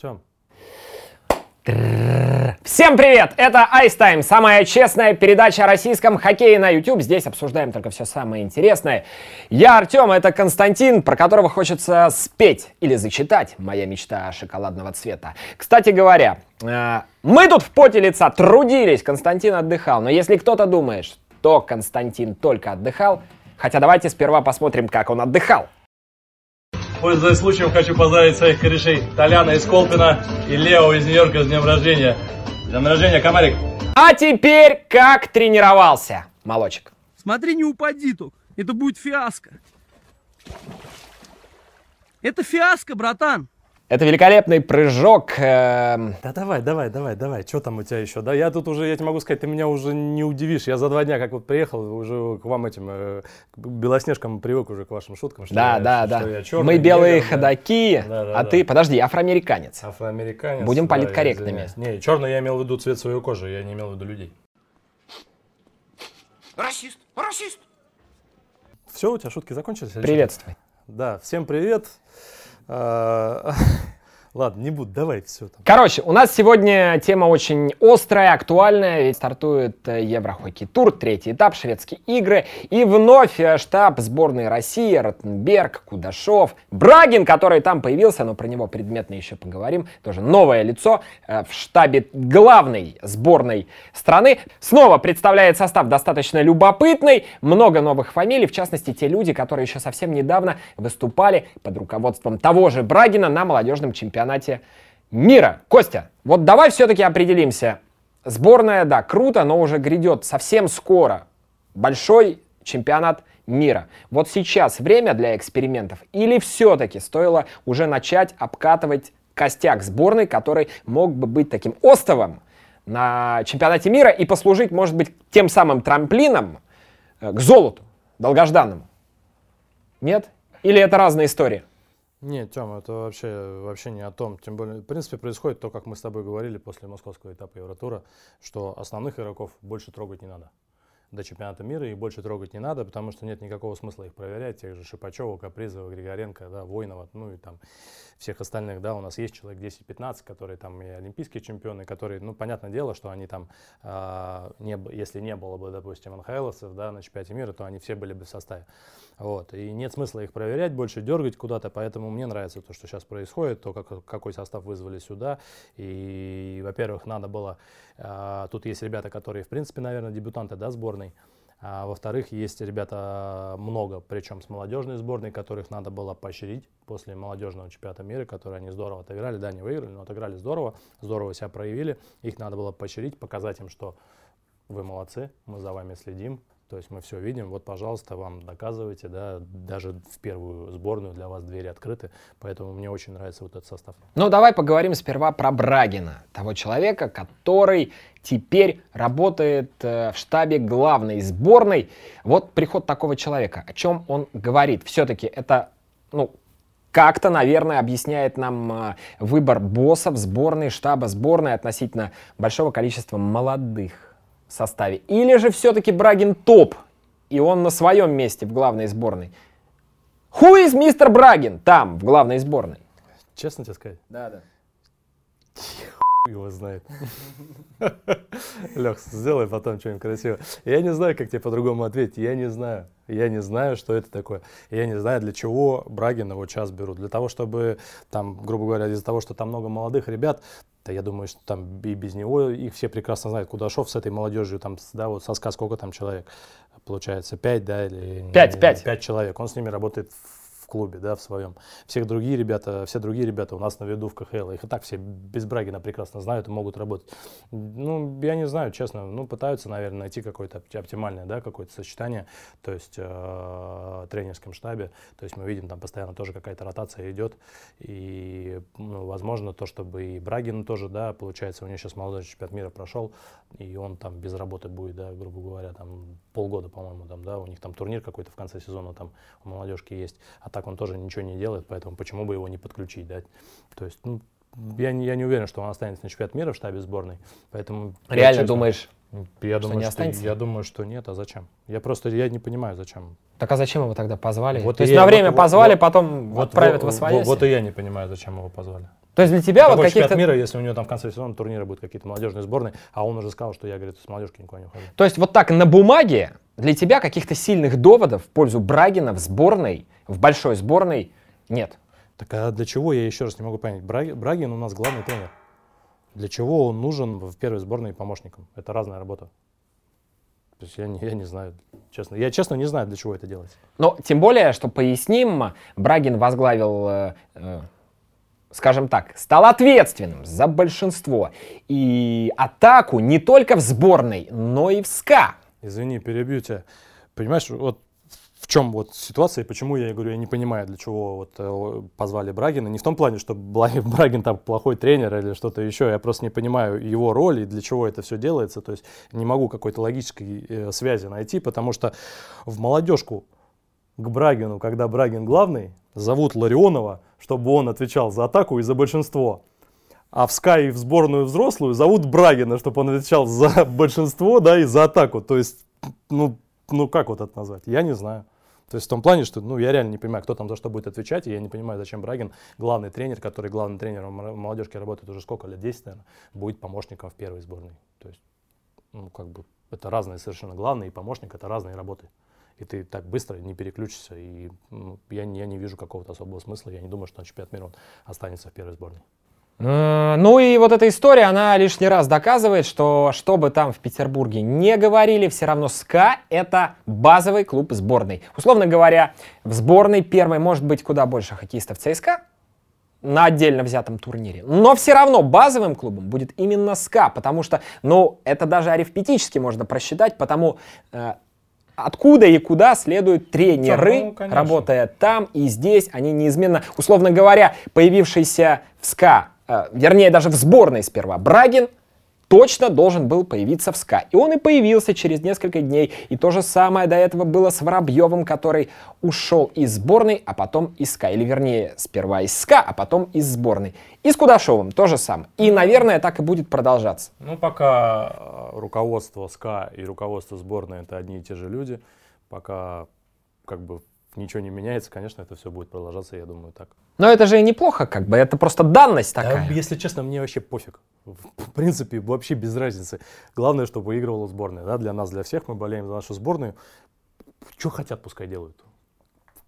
Тем. Всем привет! Это Ice Time, самая честная передача о российском хоккее на YouTube. Здесь обсуждаем только все самое интересное. Я Артем, это Константин, про которого хочется спеть или зачитать. Моя мечта шоколадного цвета. Кстати говоря, э, мы тут в поте лица трудились, Константин отдыхал. Но если кто-то думает, что Константин только отдыхал, хотя давайте сперва посмотрим, как он отдыхал. Пользуясь случаем, хочу поздравить своих корешей Толяна из Колпина и Лео из Нью-Йорка с днем рождения. С днем рождения, комарик! А теперь как тренировался, молочек? Смотри, не упади тут. Это будет фиаско. Это фиаско, братан. Это великолепный прыжок. эм, Да давай, давай, давай, давай. Что там у тебя еще? Да я тут уже, я тебе могу сказать, ты меня уже не удивишь. Я за два дня, как вот приехал, уже к вам этим э, к белоснежкам привык уже к вашим шуткам. Что Да, я, да, что да. я чёрный, Мы белые негр, да. ходаки, Да, да, а да. ты, подожди, афроамериканец. Афроамериканец. Будем да, политкорректными. Не, черный я имел в виду цвет своей кожи, я не имел в виду людей. Расист! Расист! Все, у тебя шутки закончились? Приветствуй. Да, всем привет. А, Ладно, не буду, давай, все там. Короче, у нас сегодня тема очень острая, актуальная, ведь стартует э, Еврохоккей тур, третий этап, шведские игры, и вновь э, штаб сборной России, Ротенберг, Кудашов, Брагин, который там появился, но про него предметно еще поговорим, тоже новое лицо э, в штабе главной сборной страны. Снова представляет состав достаточно любопытный, много новых фамилий, в частности, те люди, которые еще совсем недавно выступали под руководством того же Брагина на молодежном чемпионате мира. Костя, вот давай все-таки определимся. Сборная, да, круто, но уже грядет совсем скоро большой чемпионат мира. Вот сейчас время для экспериментов или все-таки стоило уже начать обкатывать костяк сборной, который мог бы быть таким остовом на чемпионате мира и послужить, может быть, тем самым трамплином э, к золоту, долгожданному? Нет? Или это разные истории? Нет, Тём, это вообще, вообще не о том. Тем более, в принципе, происходит то, как мы с тобой говорили после московского этапа Евротура, что основных игроков больше трогать не надо до чемпионата мира и больше трогать не надо, потому что нет никакого смысла их проверять, тех же Шипачева, Капризова, Григоренко, да, Воинова, ну и там всех остальных, да, у нас есть человек 10-15, которые там и олимпийские чемпионы, которые, ну, понятное дело, что они там, а, не, если не было бы, допустим, НХЛовцев, да, на чемпионате мира, то они все были бы в составе. Вот. И нет смысла их проверять, больше дергать куда-то, поэтому мне нравится то, что сейчас происходит, то, как, какой состав вызвали сюда. И, во-первых, надо было... а, тут есть ребята, которые, в принципе, наверное, дебютанты да, сборной. А, во-вторых, есть ребята много, причем с молодежной сборной, которых надо было поощрить после молодежного чемпионата мира, которые они здорово отыграли. Да, не выиграли, но отыграли здорово, здорово себя проявили. Их надо было поощрить, показать им, что вы молодцы, мы за вами следим, то есть мы все видим, вот, пожалуйста, вам доказывайте, да, даже в первую сборную для вас двери открыты, поэтому мне очень нравится вот этот состав. Ну, давай поговорим сперва про Брагина, того человека, который теперь работает э, в штабе главной сборной. Вот приход такого человека, о чем он говорит. Все-таки это, ну, как-то, наверное, объясняет нам э, выбор боссов сборной, штаба сборной относительно большого количества молодых в составе. Или же все-таки Брагин топ, и он на своем месте в главной сборной. Who is мистер Брагин там, в главной сборной? Честно тебе сказать? Да, да. Хуй его знает. Лех, сделай потом что-нибудь красиво. Я не знаю, как тебе по-другому ответить. Я не знаю. Я не знаю, что это такое. Я не знаю, для чего Брагина вот сейчас берут. Для того, чтобы, там, грубо говоря, из-за того, что там много молодых ребят, да я думаю, что там и без него их все прекрасно знают. Кудашов с этой молодежью, там, да, вот соска, сколько там человек? Получается, пять, да, или... Пять, пять. Пять человек. Он с ними работает в клубе, да, в своем. Всех другие ребята, все другие ребята у нас на виду в КХЛ. Их и так все без Брагина прекрасно знают и могут работать. Ну, я не знаю, честно, ну, пытаются, наверное, найти какое-то опти- оптимальное, да, какое-то сочетание, то есть э, тренерском штабе. То есть мы видим, там постоянно тоже какая-то ротация идет. И, ну, возможно, то, чтобы и Брагин тоже, да, получается, у него сейчас молодой чемпионат мира прошел, и он там без работы будет, да, грубо говоря, там полгода, по-моему, там, да, у них там турнир какой-то в конце сезона там у молодежки есть, а так он тоже ничего не делает, поэтому почему бы его не подключить, да, то есть, ну, я не, я не уверен, что он останется на чемпионат мира в штабе сборной, поэтому... я Реально честно- думаешь? Я что думаю, не что, останется? я думаю, что нет, а зачем? Я просто, я не понимаю, зачем. Так а зачем его тогда позвали? Вот То есть я- на вот- время вот- позвали, вот- потом Вот, отправят вот, в освояси? вот и я не понимаю, зачем его позвали. То есть для тебя вот Какой чемпионат каких-то... мира, если у него там в конце сезона турнира будут какие-то молодежные сборные, а он уже сказал, что я, говорит, с молодежки никуда не ухожу. То есть вот так на бумаге для тебя каких-то сильных доводов в пользу Брагина в сборной, в большой сборной нет. Так а для чего, я еще раз не могу понять, Браги- Брагин у нас главный тренер. Для чего он нужен в первой сборной помощником? Это разная работа. То есть я не, я не знаю, честно. Я честно не знаю, для чего это делать. Но тем более, что поясним, Брагин возглавил, э, э, скажем так, стал ответственным за большинство и атаку не только в сборной, но и в СКА. Извини, перебью тебя. Понимаешь, вот в чем вот ситуация, почему я говорю, я не понимаю, для чего вот э, позвали Брагина. Не в том плане, что Брагин там плохой тренер или что-то еще. Я просто не понимаю его роли и для чего это все делается. То есть не могу какой-то логической э, связи найти, потому что в молодежку к Брагину, когда Брагин главный, зовут Ларионова, чтобы он отвечал за атаку и за большинство. А в Sky в сборную взрослую зовут Брагина, чтобы он отвечал за большинство, да, и за атаку. То есть, ну, ну как вот это назвать? Я не знаю. То есть в том плане, что ну, я реально не понимаю, кто там за что будет отвечать, и я не понимаю, зачем Брагин, главный тренер, который главным тренером молодежки работает уже сколько лет, 10, наверное, будет помощником в первой сборной. То есть, ну, как бы, это разные совершенно. Главный и помощник — это разные работы. И ты так быстро не переключишься, и ну, я, я не вижу какого-то особого смысла. Я не думаю, что на чемпионат мира он останется в первой сборной. Э, Ну и вот эта история, она лишний раз доказывает, что что бы там в Петербурге не говорили, все равно СКА — это базовый клуб сборной. Условно говоря, в сборной первой может быть куда больше хоккеистов ЦСКА на отдельно взятом турнире. Но все равно базовым клубом будет именно СКА, потому что, ну, это даже арифметически можно просчитать, потому э, откуда и куда следуют тренеры, Ну, конечно. работая там и здесь, они неизменно, условно говоря, появившийся в СКА, э, вернее даже в сборной сперва, Брагин точно должен был появиться в СКА. И он и появился через несколько дней. И то же самое до этого было с Воробьевым, который ушел из сборной, а потом из СКА. Или вернее, сперва из СКА, а потом из сборной. И с Кудашовым то же самое. И, наверное, так и будет продолжаться. Ну, пока э, руководство СКА и руководство сборной это одни и те же люди, пока как бы ничего не меняется, конечно, это все будет продолжаться, я думаю, так. Но это же и неплохо, как бы, это просто данность Да, такая. если честно, мне вообще пофиг. В принципе, вообще без разницы. Главное, чтобы выигрывала сборная. Да? Для нас, для всех, мы болеем за нашу сборную. Что хотят, пускай делают.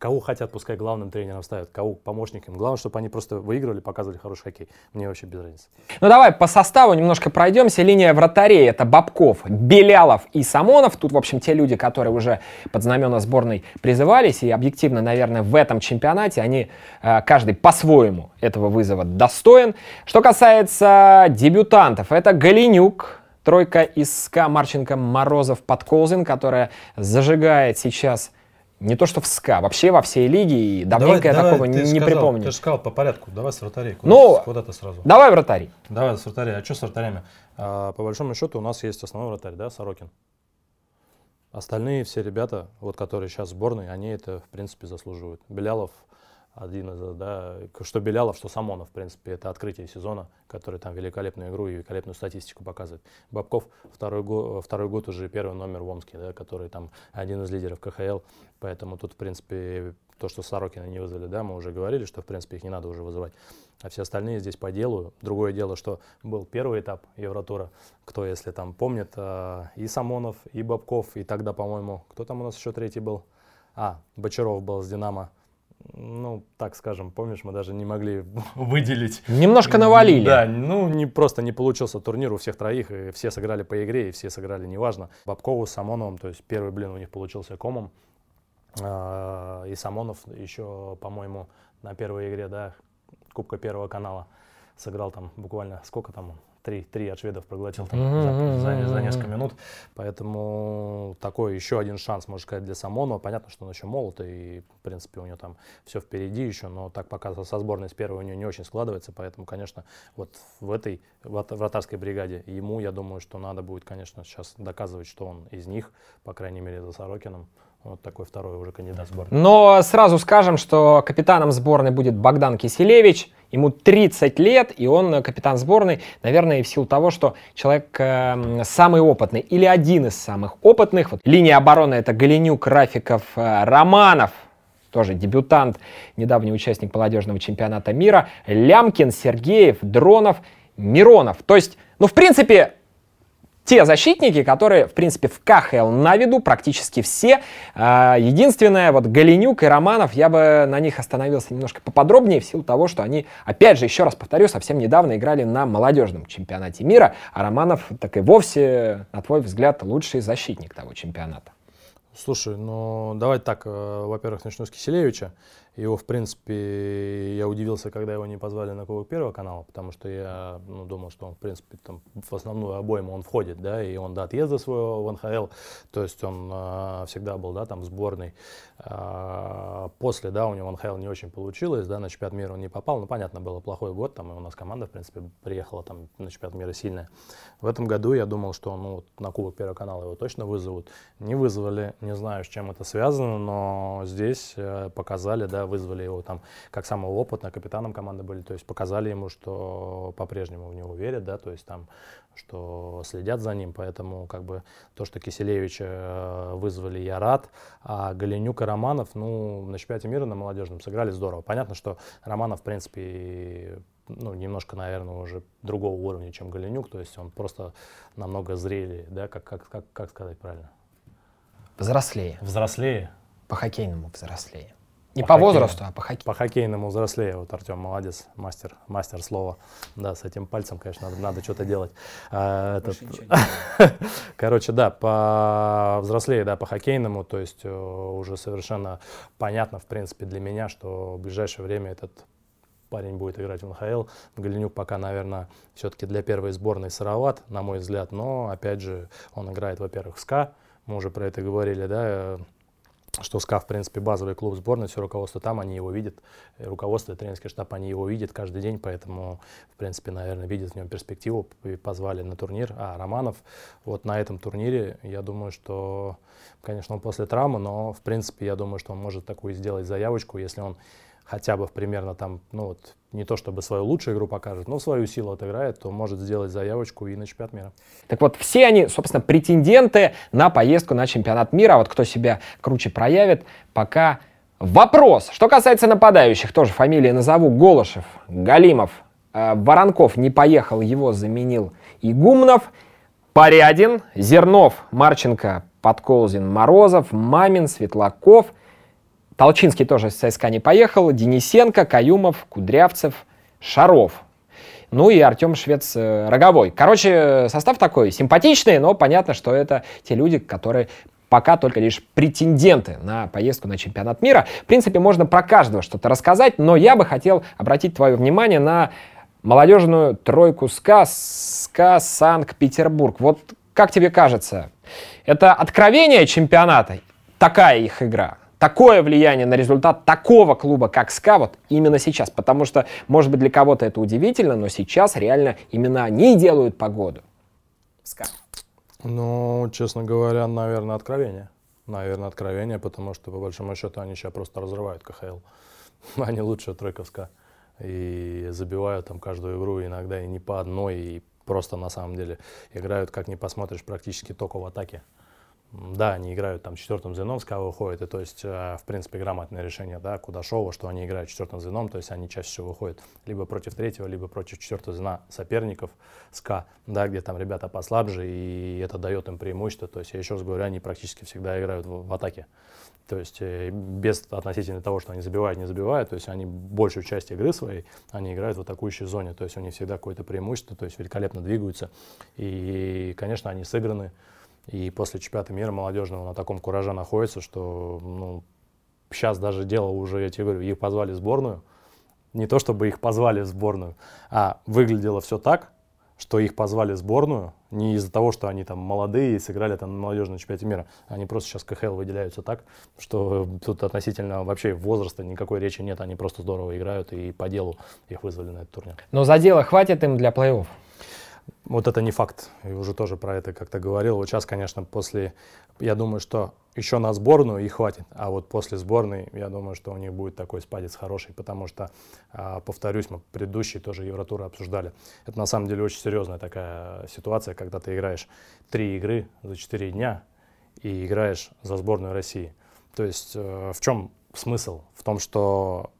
Кого хотят, пускай главным тренером ставят, кого помощником. Главное, чтобы они просто выигрывали, показывали хороший хоккей. Мне вообще без разницы. Ну давай по составу немножко пройдемся. Линия вратарей это Бабков, Белялов и Самонов. Тут, в общем, те люди, которые уже под знамена сборной призывались. И объективно, наверное, в этом чемпионате они э, каждый по-своему этого вызова достоин. Что касается дебютантов, это Галинюк, тройка из СКА Марченко, Морозов, Подколзин, которая зажигает сейчас не то что в СКА, вообще во всей лиге. И давненько я такого не, не припомню. Ты же сказал по порядку, давай с вратарей. Куда, Ну, куда ты сразу? Давай вратарей. Давай с вратарей. А что с вратарями? А, по большому счету у нас есть основной вратарь, да, Сорокин. Остальные все ребята, вот которые сейчас в сборной, они это в принципе заслуживают. Белялов один из, да, что Белялов, что Самонов, в принципе, это открытие сезона, который там великолепную игру и великолепную статистику показывает. Бабков второй, го- второй год уже первый номер в Омске, да, который там один из лидеров КХЛ, поэтому тут, в принципе, то, что Сорокина не вызвали, да, мы уже говорили, что, в принципе, их не надо уже вызывать. А все остальные здесь по делу. Другое дело, что был первый этап Евротура. Кто, если там помнит, а, и Самонов, и Бабков, и тогда, по-моему, кто там у нас еще третий был? А, Бочаров был с Динамо. Ну, так скажем, помнишь, мы даже не могли выделить. Немножко навалили. Да, ну, не, просто не получился турнир у всех троих, и все сыграли по игре, и все сыграли неважно. Бабкову с Самоновым, то есть первый блин у них получился комом. А, И Самонов еще, по-моему, на первой игре, да, Кубка Первого канала сыграл там буквально, сколько там? Три, три от шведов проглотил там за, за- за несколько минут. Поэтому такой еще один шанс, можно сказать, для Самонова. Понятно, что он еще молод, и, в принципе, у него там все впереди еще, но так пока со сборной с первой у него не очень складывается. Поэтому, конечно, вот в этой врат- вратарской бригаде ему, я думаю, что надо будет, конечно, сейчас доказывать, что он из них, по крайней мере, за Сорокином. Вот такой второй уже кандидат в сборную. Но сразу скажем, что капитаном сборной будет Богдан Киселевич. Ему 30 лет, и он э, капитан сборной, наверное, и в силу того, что человек э, самый опытный или один из самых опытных. Вот линия обороны это Галенюк, Рафиков, э, Романов. тоже дебютант, недавний участник молодежного чемпионата мира, Лямкин, Сергеев, Дронов, Миронов. То есть, ну, в принципе, те защитники, которые, в принципе, в КХЛ на виду практически все. А, единственное, вот Галенюк и Романов, я бы на них остановился немножко поподробнее в силу того, что они, опять же, еще раз повторю, совсем недавно играли на молодежном чемпионате мира, а Романов так и вовсе, на твой взгляд, лучший защитник того чемпионата. Слушай, ну давай так, э, во-первых, начну с Киселевича. Его, в принципе, я удивился, когда его не позвали на Кубок Первого канала, потому что я ну, думал, что он, в принципе, там, в основную обойму он входит, да, и он до отъезда своего в НХЛ, то есть он а, всегда был, да, там, в сборной. А, после, да, у него НХЛ не очень получилось, да, на чемпионат мира он не попал, ну, понятно, было плохой год, там, и у нас команда, в принципе, приехала там на чемпионат мира сильная. В этом году я думал, что, ну, на Кубок Первого канала его точно вызовут. Не вызвали, не знаю, с чем это связано, но здесь э, показали, да, вызвали его там как самого опытного, капитаном команды были, то есть показали ему, что по-прежнему в него верят, да, то есть там, что следят за ним, поэтому как бы то, что Киселевича э, вызвали, я рад, а Галенюк и Романов, ну, на чемпионате мира на молодежном сыграли здорово. Понятно, что Романов, в принципе, ну, немножко, наверное, уже другого уровня, чем Галенюк, то есть он просто намного зрелее, да, как, как, как, как сказать правильно? Взрослее. Взрослее. По хоккейному взрослее. Не по, по возрасту, а по хоккею. По хоккейному взрослее. Вот Артем молодец, мастер, мастер слова. Да, с этим пальцем, конечно, надо, надо что-то делать. А, этот... Короче, да, по взрослее, да, по хоккейному. То есть э, уже совершенно понятно, в принципе, для меня, что в ближайшее время этот парень будет играть в НХЛ. Галенюк пока, наверное, все-таки для первой сборной сыроват, на мой взгляд. Но, опять же, он играет, во-первых, в СКА. Мы уже про это говорили, да, что СКА, в принципе, базовый клуб сборной, все руководство там, они его видят, руководство и тренерский штаб, они его видят каждый день, поэтому, в принципе, наверное, видят в нем перспективу, и позвали на турнир. А Романов, вот на этом турнире, я думаю, что, конечно, он после травмы, но, в принципе, я думаю, что он может такую сделать заявочку, если он хотя бы примерно там, ну вот, не то чтобы свою лучшую игру покажет, но свою силу отыграет, то может сделать заявочку и на чемпионат мира. Так вот, все они, собственно, претенденты на поездку на чемпионат мира. Вот кто себя круче проявит, пока вопрос. Что касается нападающих, тоже фамилии назову. Голышев, Галимов, э, Воронков не поехал, его заменил Игумнов, Порядин, Зернов, Марченко, Подколзин, Морозов, Мамин, Светлаков – Толчинский тоже с ЦСКА не поехал, Денисенко, Каюмов, Кудрявцев, Шаров. Ну и Артем Швец э, Роговой. Короче, состав такой симпатичный, но понятно, что это те люди, которые пока только лишь претенденты на поездку на чемпионат мира. В принципе, можно про каждого что-то рассказать, но я бы хотел обратить твое внимание на молодежную тройку СКА, СКА Санкт-Петербург. Вот как тебе кажется, это откровение чемпионата? Такая их игра? Такое влияние на результат такого клуба, как СКА, вот именно сейчас. Потому что, может быть, для кого-то это удивительно, но сейчас реально именно они делают погоду. СКА. Ну, честно говоря, наверное, откровение. Наверное, откровение, потому что, по большому счету, они сейчас просто разрывают КХЛ. Они лучшая тройка СКА. И забивают там каждую игру, иногда и не по одной, и просто на самом деле играют, как не посмотришь, практически только в атаке. Да, они играют там четвертым звеном, с кого выходит, и то есть, э, в принципе, грамотное решение, да, Кудашова, что они играют четвертым звеном, то есть они чаще всего выходят либо против третьего, либо против четвертого звена соперников, СКА, да, где там ребята послабже, и это дает им преимущество, то есть, я еще раз говорю, они практически всегда играют в, в атаке, то есть, э, без относительно того, что они забивают, не забивают, то есть, они большую часть игры своей, они играют в атакующей зоне, то есть, у них всегда какое-то преимущество, то есть, великолепно двигаются, и, конечно, они сыграны, и после чемпионата мира молодежного на таком кураже находится, что ну, сейчас даже дело уже, я тебе говорю, их позвали в сборную. Не то, чтобы их позвали в сборную, а выглядело все так, что их позвали в сборную не из-за того, что они там молодые и сыграли там на молодежном чемпионате мира. Они просто сейчас КХЛ выделяются так, что тут относительно вообще возраста никакой речи нет. Они просто здорово играют и по делу их вызвали на этот турнир. Но за дело хватит им для плей-офф? Вот это не факт. И уже тоже про это как-то говорил. Вот сейчас, конечно, после, я думаю, что еще на сборную и хватит. А вот после сборной, я думаю, что у них будет такой спадец хороший, потому что, а, повторюсь, мы предыдущие тоже Евротуры обсуждали. Это на самом деле очень серьезная такая ситуация, когда ты играешь три игры за четыре дня и играешь за сборную России. То есть э, в чем смысл в том, что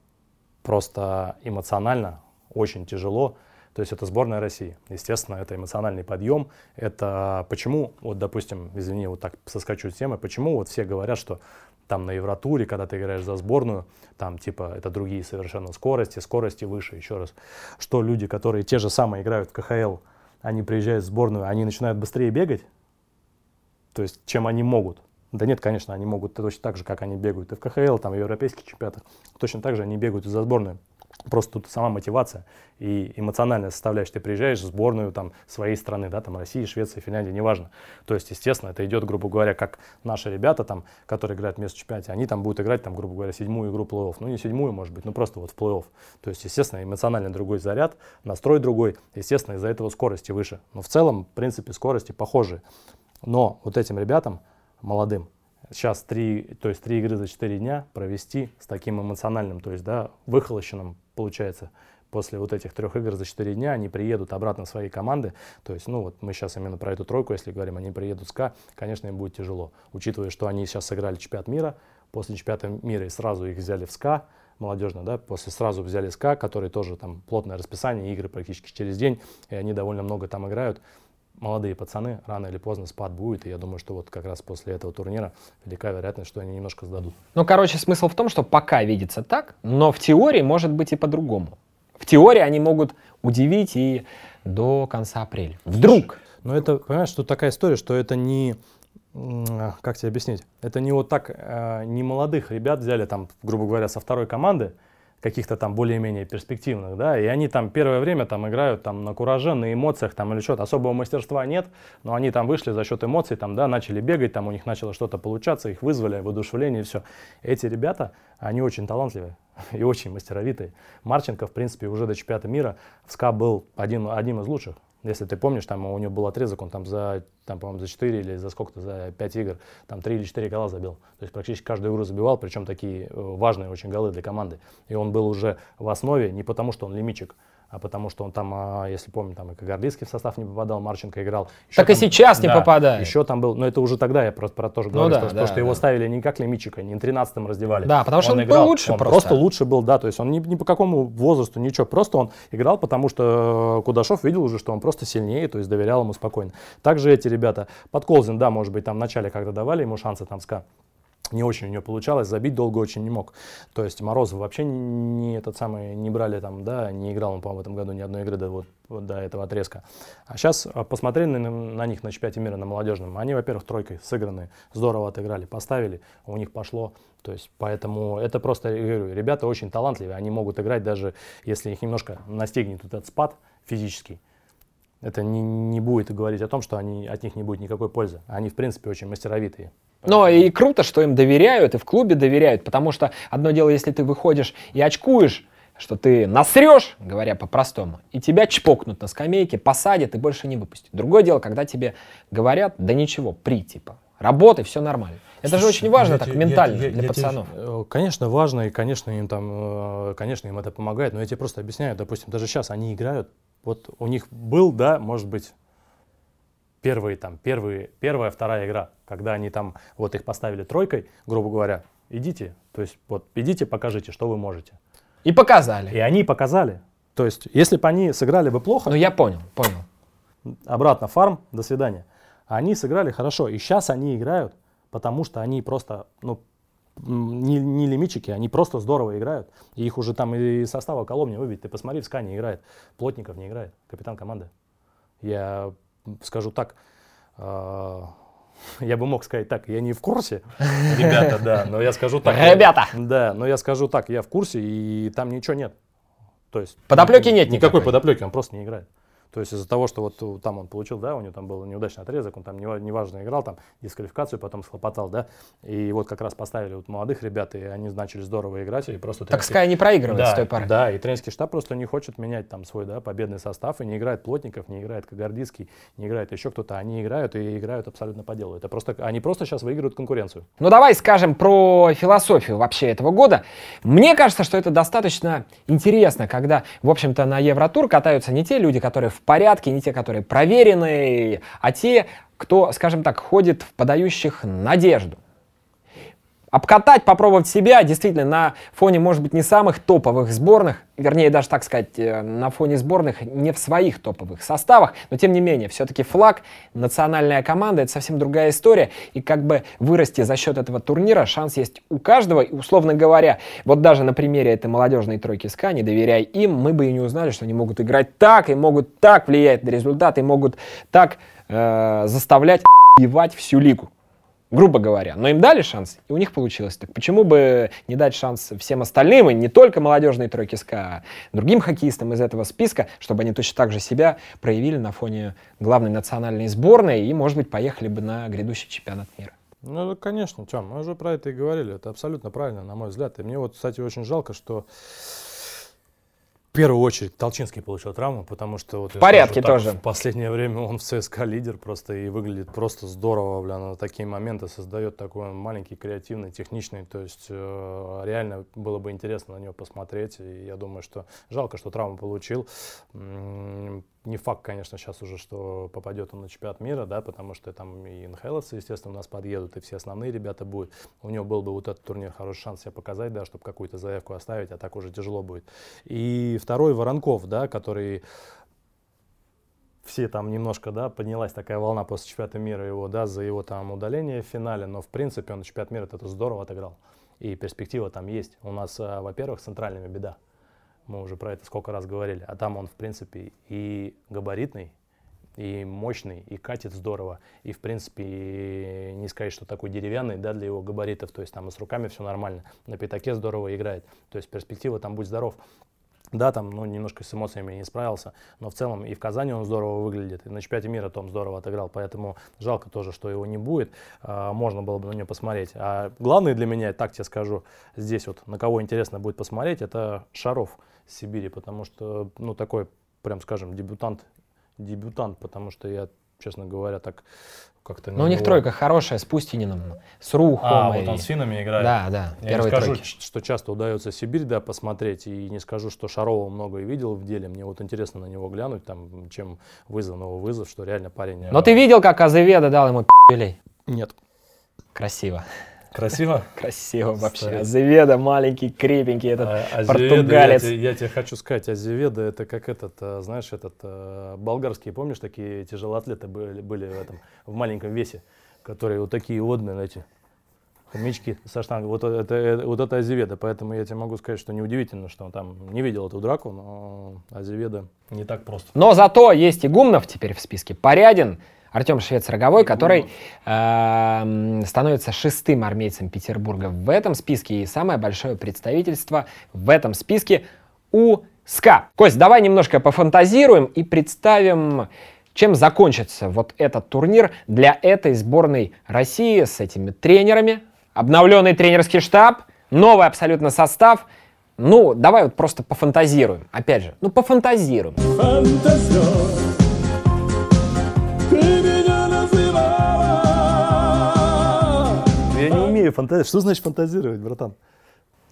просто эмоционально очень тяжело. То есть это сборная России. Естественно, это эмоциональный подъем. Это почему, вот допустим, извини, вот так соскочу с темы, почему вот все говорят, что там на Евротуре, когда ты играешь за сборную, там типа это другие совершенно скорости, скорости выше, еще раз. Что люди, которые те же самые играют в КХЛ, они приезжают в сборную, они начинают быстрее бегать, то есть чем они могут. Да нет, конечно, они могут точно так же, как они бегают и в КХЛ, там, в европейских чемпионатах, точно так же они бегают и за сборную. Просто тут сама мотивация и эмоциональная составляющая. Ты приезжаешь в сборную там, своей страны, да, там России, Швеции, Финляндии, неважно. То есть, естественно, это идет, грубо говоря, как наши ребята, там, которые играют вместо чемпионате, они там будут играть, там, грубо говоря, седьмую игру плей-офф. Ну, не седьмую, может быть, ну просто вот в плей-офф. То есть, естественно, эмоционально другой заряд, настрой другой, естественно, из-за этого скорости выше. Но в целом, в принципе, скорости похожие. Но вот этим ребятам, молодым, сейчас три, то есть три игры за четыре дня провести с таким эмоциональным, то есть, да, выхолощенным, получается, после вот этих трех игр за четыре дня они приедут обратно в свои команды. То есть, ну вот мы сейчас именно про эту тройку, если говорим, они приедут с К, конечно, им будет тяжело. Учитывая, что они сейчас сыграли чемпионат мира, после чемпионата мира и сразу их взяли в СКА, молодежно, да, после сразу взяли СКА, который тоже там плотное расписание, игры практически через день, и они довольно много там играют молодые пацаны, рано или поздно спад будет, и я думаю, что вот как раз после этого турнира велика вероятность, что они немножко сдадут. Ну, короче, смысл в том, что пока видится так, но в теории может быть и по-другому. В теории они могут удивить и до конца апреля. Вдруг. Но это, понимаешь, что такая история, что это не, как тебе объяснить, это не вот так, э, не молодых ребят взяли там, грубо говоря, со второй команды, каких-то там более-менее перспективных, да, и они там первое время там играют там на кураже, на эмоциях там или что-то, особого мастерства нет, но они там вышли за счет эмоций, там, да, начали бегать, там у них начало что-то получаться, их вызвали, воодушевление и все. Эти ребята, они очень талантливые и очень мастеровитые. Марченко, в принципе, уже до чемпионата мира в СКА был один, одним из лучших. Если ты помнишь, там у него был отрезок, он там за, там, по-моему, за 4 или за сколько-то, за 5 игр, там 3 или 4 гола забил. То есть практически каждую игру забивал, причем такие э, важные очень голы для команды. И он был уже в основе не потому, что он лимитчик, потому что он там, а, если помню, там и Кагарлицкий в состав не попадал, Марченко играл. Еще так там, и сейчас не попадает. Еще там был, но это уже тогда я просто про то же говорю, ну, да, что, да, то, что да. его ставили не как лимитчика, не 13-м раздевали. Да, потому что он, он играл, был лучше он просто. просто лучше был, да, то есть он ни, ни по какому возрасту, ничего, просто он играл, потому что э, Кудашов видел уже, что он просто сильнее, то есть доверял ему спокойно. Также эти ребята, Подколзин, да, может быть, там в начале, когда давали ему шансы там ска, не очень у него получалось, забить долго очень не мог. То есть Морозов вообще не, этот самый, не брали там, да, не играл он, по-моему, в этом году ни одной игры до, вот, до этого отрезка. А сейчас а, посмотрели на, на них на чемпионате мира, на молодежном. Они, во-первых, тройкой сыграны, здорово отыграли, поставили, у них пошло. То есть, поэтому это просто, я говорю, ребята очень талантливые, они могут играть даже, если их немножко настигнет этот спад физический. Это не, не будет говорить о том, что они, от них не будет никакой пользы. Они, в принципе, очень мастеровитые. Но и круто, что им доверяют, и в клубе доверяют, потому что одно дело, если ты выходишь и очкуешь, что ты насрешь, говоря по-простому, и тебя чпокнут на скамейке, посадят и больше не выпустят. Другое дело, когда тебе говорят, да ничего, при, типа, работай, все нормально. Это же очень важно так, те, ментально я, я, для я пацанов. Тебе, э, конечно, важно, и, конечно, им там, э, конечно, им это помогает, но я тебе просто объясняю, допустим, даже сейчас они играют, вот у них был, да, может быть, первые там, первые, первая, вторая игра, когда они там, вот их поставили тройкой, грубо говоря, идите, то есть вот идите, покажите, что вы можете. И показали. И они показали. То есть, если бы они сыграли бы плохо... Ну, я понял, понял. Обратно фарм, до свидания. Они сыграли хорошо, и сейчас они играют, потому что они просто, ну, не, не лимитчики, они просто здорово играют. И их уже там и состава Коломни выбить. Ты посмотри, в Скане играет, Плотников не играет, капитан команды. Я скажу так, э, я бы мог сказать так, я не в курсе, ребята, да, но я скажу так. Ребята! Да, но я скажу так, я в курсе, и там ничего нет. То есть... Подоплеки нет никакой. Никакой подоплеки, он просто не играет. То есть из-за того, что вот там он получил, да, у него там был неудачный отрезок, он там неважно играл, там дисквалификацию потом схлопотал, да, и вот как раз поставили вот молодых ребят, и они начали здорово играть, и просто... Так тренерский... Скай не проигрывает да, с той пары. Да, и тренерский штаб просто не хочет менять там свой, да, победный состав, и не играет Плотников, не играет Кагардийский, не играет еще кто-то, они играют и играют абсолютно по делу. Это просто, они просто сейчас выигрывают конкуренцию. Ну давай скажем про философию вообще этого года. Мне кажется, что это достаточно интересно, когда, в общем-то, на Евротур катаются не те люди, которые в порядке, не те, которые проверенные, а те, кто, скажем так, ходит в подающих надежду. Обкатать, попробовать себя, действительно, на фоне, может быть, не самых топовых сборных, вернее, даже так сказать, э, на фоне сборных не в своих топовых составах, но тем не менее, все-таки флаг, национальная команда, это совсем другая история, и как бы вырасти за счет этого турнира шанс есть у каждого, и, условно говоря, вот даже на примере этой молодежной тройки СКА, не доверяя им, мы бы и не узнали, что они могут играть так, и могут так влиять на результаты, и могут так э, заставлять ебать всю лигу грубо говоря. Но им дали шанс, и у них получилось. Так почему бы не дать шанс всем остальным, и не только молодежной тройке СКА, а другим хоккеистам из этого списка, чтобы они точно так же себя проявили на фоне главной национальной сборной и, может быть, поехали бы на грядущий чемпионат мира. Ну, конечно, Тём, мы уже про это и говорили. Это абсолютно правильно, на мой взгляд. И мне вот, кстати, очень жалко, что в первую очередь Толчинский получил травму, потому что вот в порядке скажу, тоже. в последнее время он в ЦСКА лидер просто и выглядит просто здорово, бля, на такие моменты создает такой маленький, креативный, техничный, то есть э, реально было бы интересно на него посмотреть, и я думаю, что жалко, что травму получил. Не факт, конечно, сейчас уже, что попадет он на чемпионат мира, да, потому что там и НХЛовцы, естественно, у нас подъедут, и все основные ребята будут. У него был бы вот этот турнир хороший шанс себя показать, да, чтобы какую-то заявку оставить, а так уже тяжело будет. И второй Воронков, да, который все там немножко, да, поднялась такая волна после чемпионата мира его, да, за его там удаление в финале, но в принципе он на чемпионат мира это здорово отыграл. И перспектива там есть. У нас, а, во-первых, центральными беда. Мы уже про это сколько раз говорили. А там он, в принципе, и габаритный, и мощный, и катит здорово. И, в принципе, не сказать, что такой деревянный, да, для его габаритов. То есть там и с руками все нормально. На пятаке здорово играет. То есть перспектива там будь здоров. Да, там, ну, немножко с эмоциями не справился, но в целом и в Казани он здорово выглядит, и на чемпионате мира Том здорово отыграл, поэтому жалко тоже, что его не будет, а, можно было бы на него посмотреть. А главное для меня, так тебе скажу, здесь вот, на кого интересно будет посмотреть, это Шаров. Сибири, потому что, ну, такой, прям скажем, дебютант, дебютант, потому что я, честно говоря, так как-то... Ну, у них тройка хорошая, с Пустининым, с Рухом. А, вот он с финами играет. Да, да, Я не скажу, тройки. что часто удается Сибирь, да, посмотреть, и не скажу, что Шарова много и видел в деле. Мне вот интересно на него глянуть, там, чем вызов, новый вызов, что реально парень... Но ты видел, как Азеведа дал ему пи***лей? Нет. Красиво. Красиво? Красиво вообще. Азеведа маленький, крепенький, этот а, португалец. Я, тебе хочу сказать, Азеведа это как этот, э, знаешь, этот э, болгарские, помнишь, такие тяжелоатлеты были, были в этом, в маленьком весе, которые вот такие водные, знаете, хомячки со штангой. Вот это, это, вот это Азеведа, поэтому я тебе могу сказать, что неудивительно, что он там не видел эту драку, но Азеведа не так просто. Но зато есть и Гумнов теперь в списке, Порядин, Артем Швец-Роговой, который э, становится шестым армейцем Петербурга в этом списке и самое большое представительство в этом списке у СКА. Кость, давай немножко пофантазируем и представим, чем закончится вот этот турнир для этой сборной России с этими тренерами, обновленный тренерский штаб, новый абсолютно состав. Ну, давай вот просто пофантазируем. Опять же, ну пофантазируем. Фантазер. Умею фантазировать. Что значит фантазировать, братан?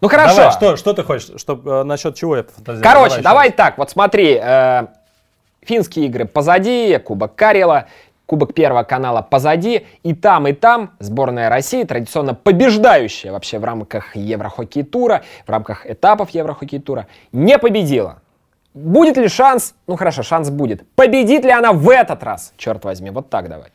Ну хорошо. Давай, что, что ты хочешь, чтоб, э, насчет чего я фантазирую? Короче, давай, давай так, вот смотри, э, финские игры позади, Кубок Карела, Кубок Первого канала позади, и там, и там сборная России, традиционно побеждающая вообще в рамках Еврохоккей тура, в рамках этапов Еврохоккей тура, не победила. Будет ли шанс? Ну хорошо, шанс будет. Победит ли она в этот раз? Черт возьми, вот так давай.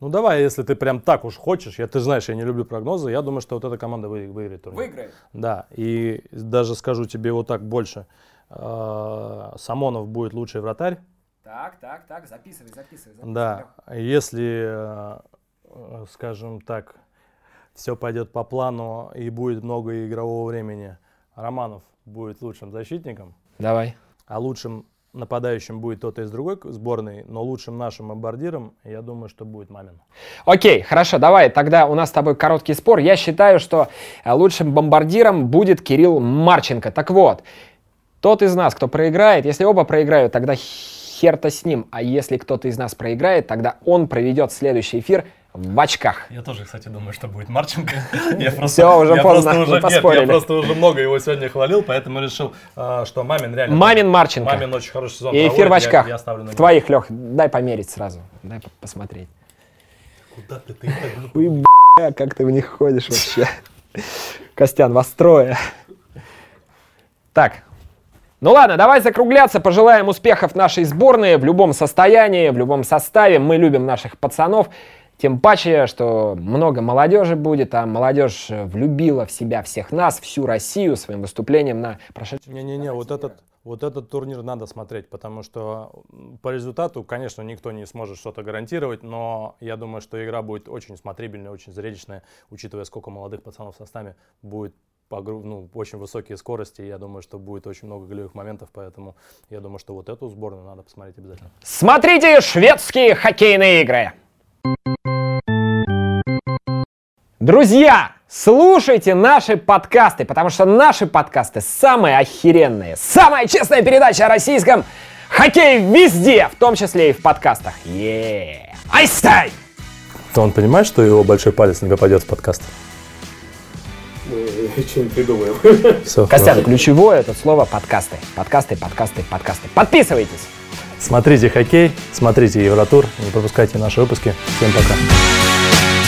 Ну давай, если ты прям так уж хочешь, я, ты знаешь, я не люблю прогнозы, я думаю, что вот эта команда вы, выиграет турнир. Выиграет? Да, и даже скажу тебе вот так больше. Э, Самонов будет лучший вратарь. Так, так, так, записывай, записывай. записывай. Да, если, э, скажем так, все пойдет по плану и будет много игрового времени, Романов будет лучшим защитником. Давай. А лучшим нападающим будет кто-то из другой сборной, но лучшим нашим бомбардиром, я думаю, что будет Мамин. Окей, хорошо, давай, тогда у нас с тобой короткий спор. Я считаю, что э, лучшим бомбардиром будет Кирилл Марченко. Так вот, тот из нас, кто проиграет, если оба проиграют, тогда хер-то с ним. А если кто-то из нас проиграет, тогда он проведет следующий эфир – в очках. Я тоже, кстати, думаю, что будет Марченко. Я просто, Все, уже я поздно, просто уже, нет, я просто уже много его сегодня хвалил, поэтому решил, а, что Мамин реально... Мамин Марченко. Мамин очень хороший сезон И эфир в очках. Я, я в твоих, Лех, дай померить сразу. Дай посмотреть. Куда ты? Ты Ой, бля, как ты в них ходишь вообще? Костян, вас трое. Так, ну ладно, давай закругляться, пожелаем успехов нашей сборной в любом состоянии, в любом составе. Мы любим наших пацанов. Тем паче, что много молодежи будет, а молодежь влюбила в себя всех нас, всю Россию своим выступлением на прошедшем... Не-не-не, вот этот, вот этот турнир надо смотреть, потому что по результату, конечно, никто не сможет что-то гарантировать, но я думаю, что игра будет очень смотрибельная, очень зрелищная, учитывая, сколько молодых пацанов в составе будет по, ну, очень высокие скорости. Я думаю, что будет очень много голевых моментов, поэтому я думаю, что вот эту сборную надо посмотреть обязательно. Смотрите шведские хоккейные игры! Друзья, слушайте наши подкасты, потому что наши подкасты самые охеренные. Самая честная передача о российском хоккее везде, в том числе и в подкастах. Еее! Айстай! То он понимает, что его большой палец не попадет в подкаст? Что-нибудь придумаем. Все, Костян, ключевое это слово подкасты. Подкасты, подкасты, подкасты. Подписывайтесь! Смотрите хоккей, смотрите Евротур, не пропускайте наши выпуски. Всем пока.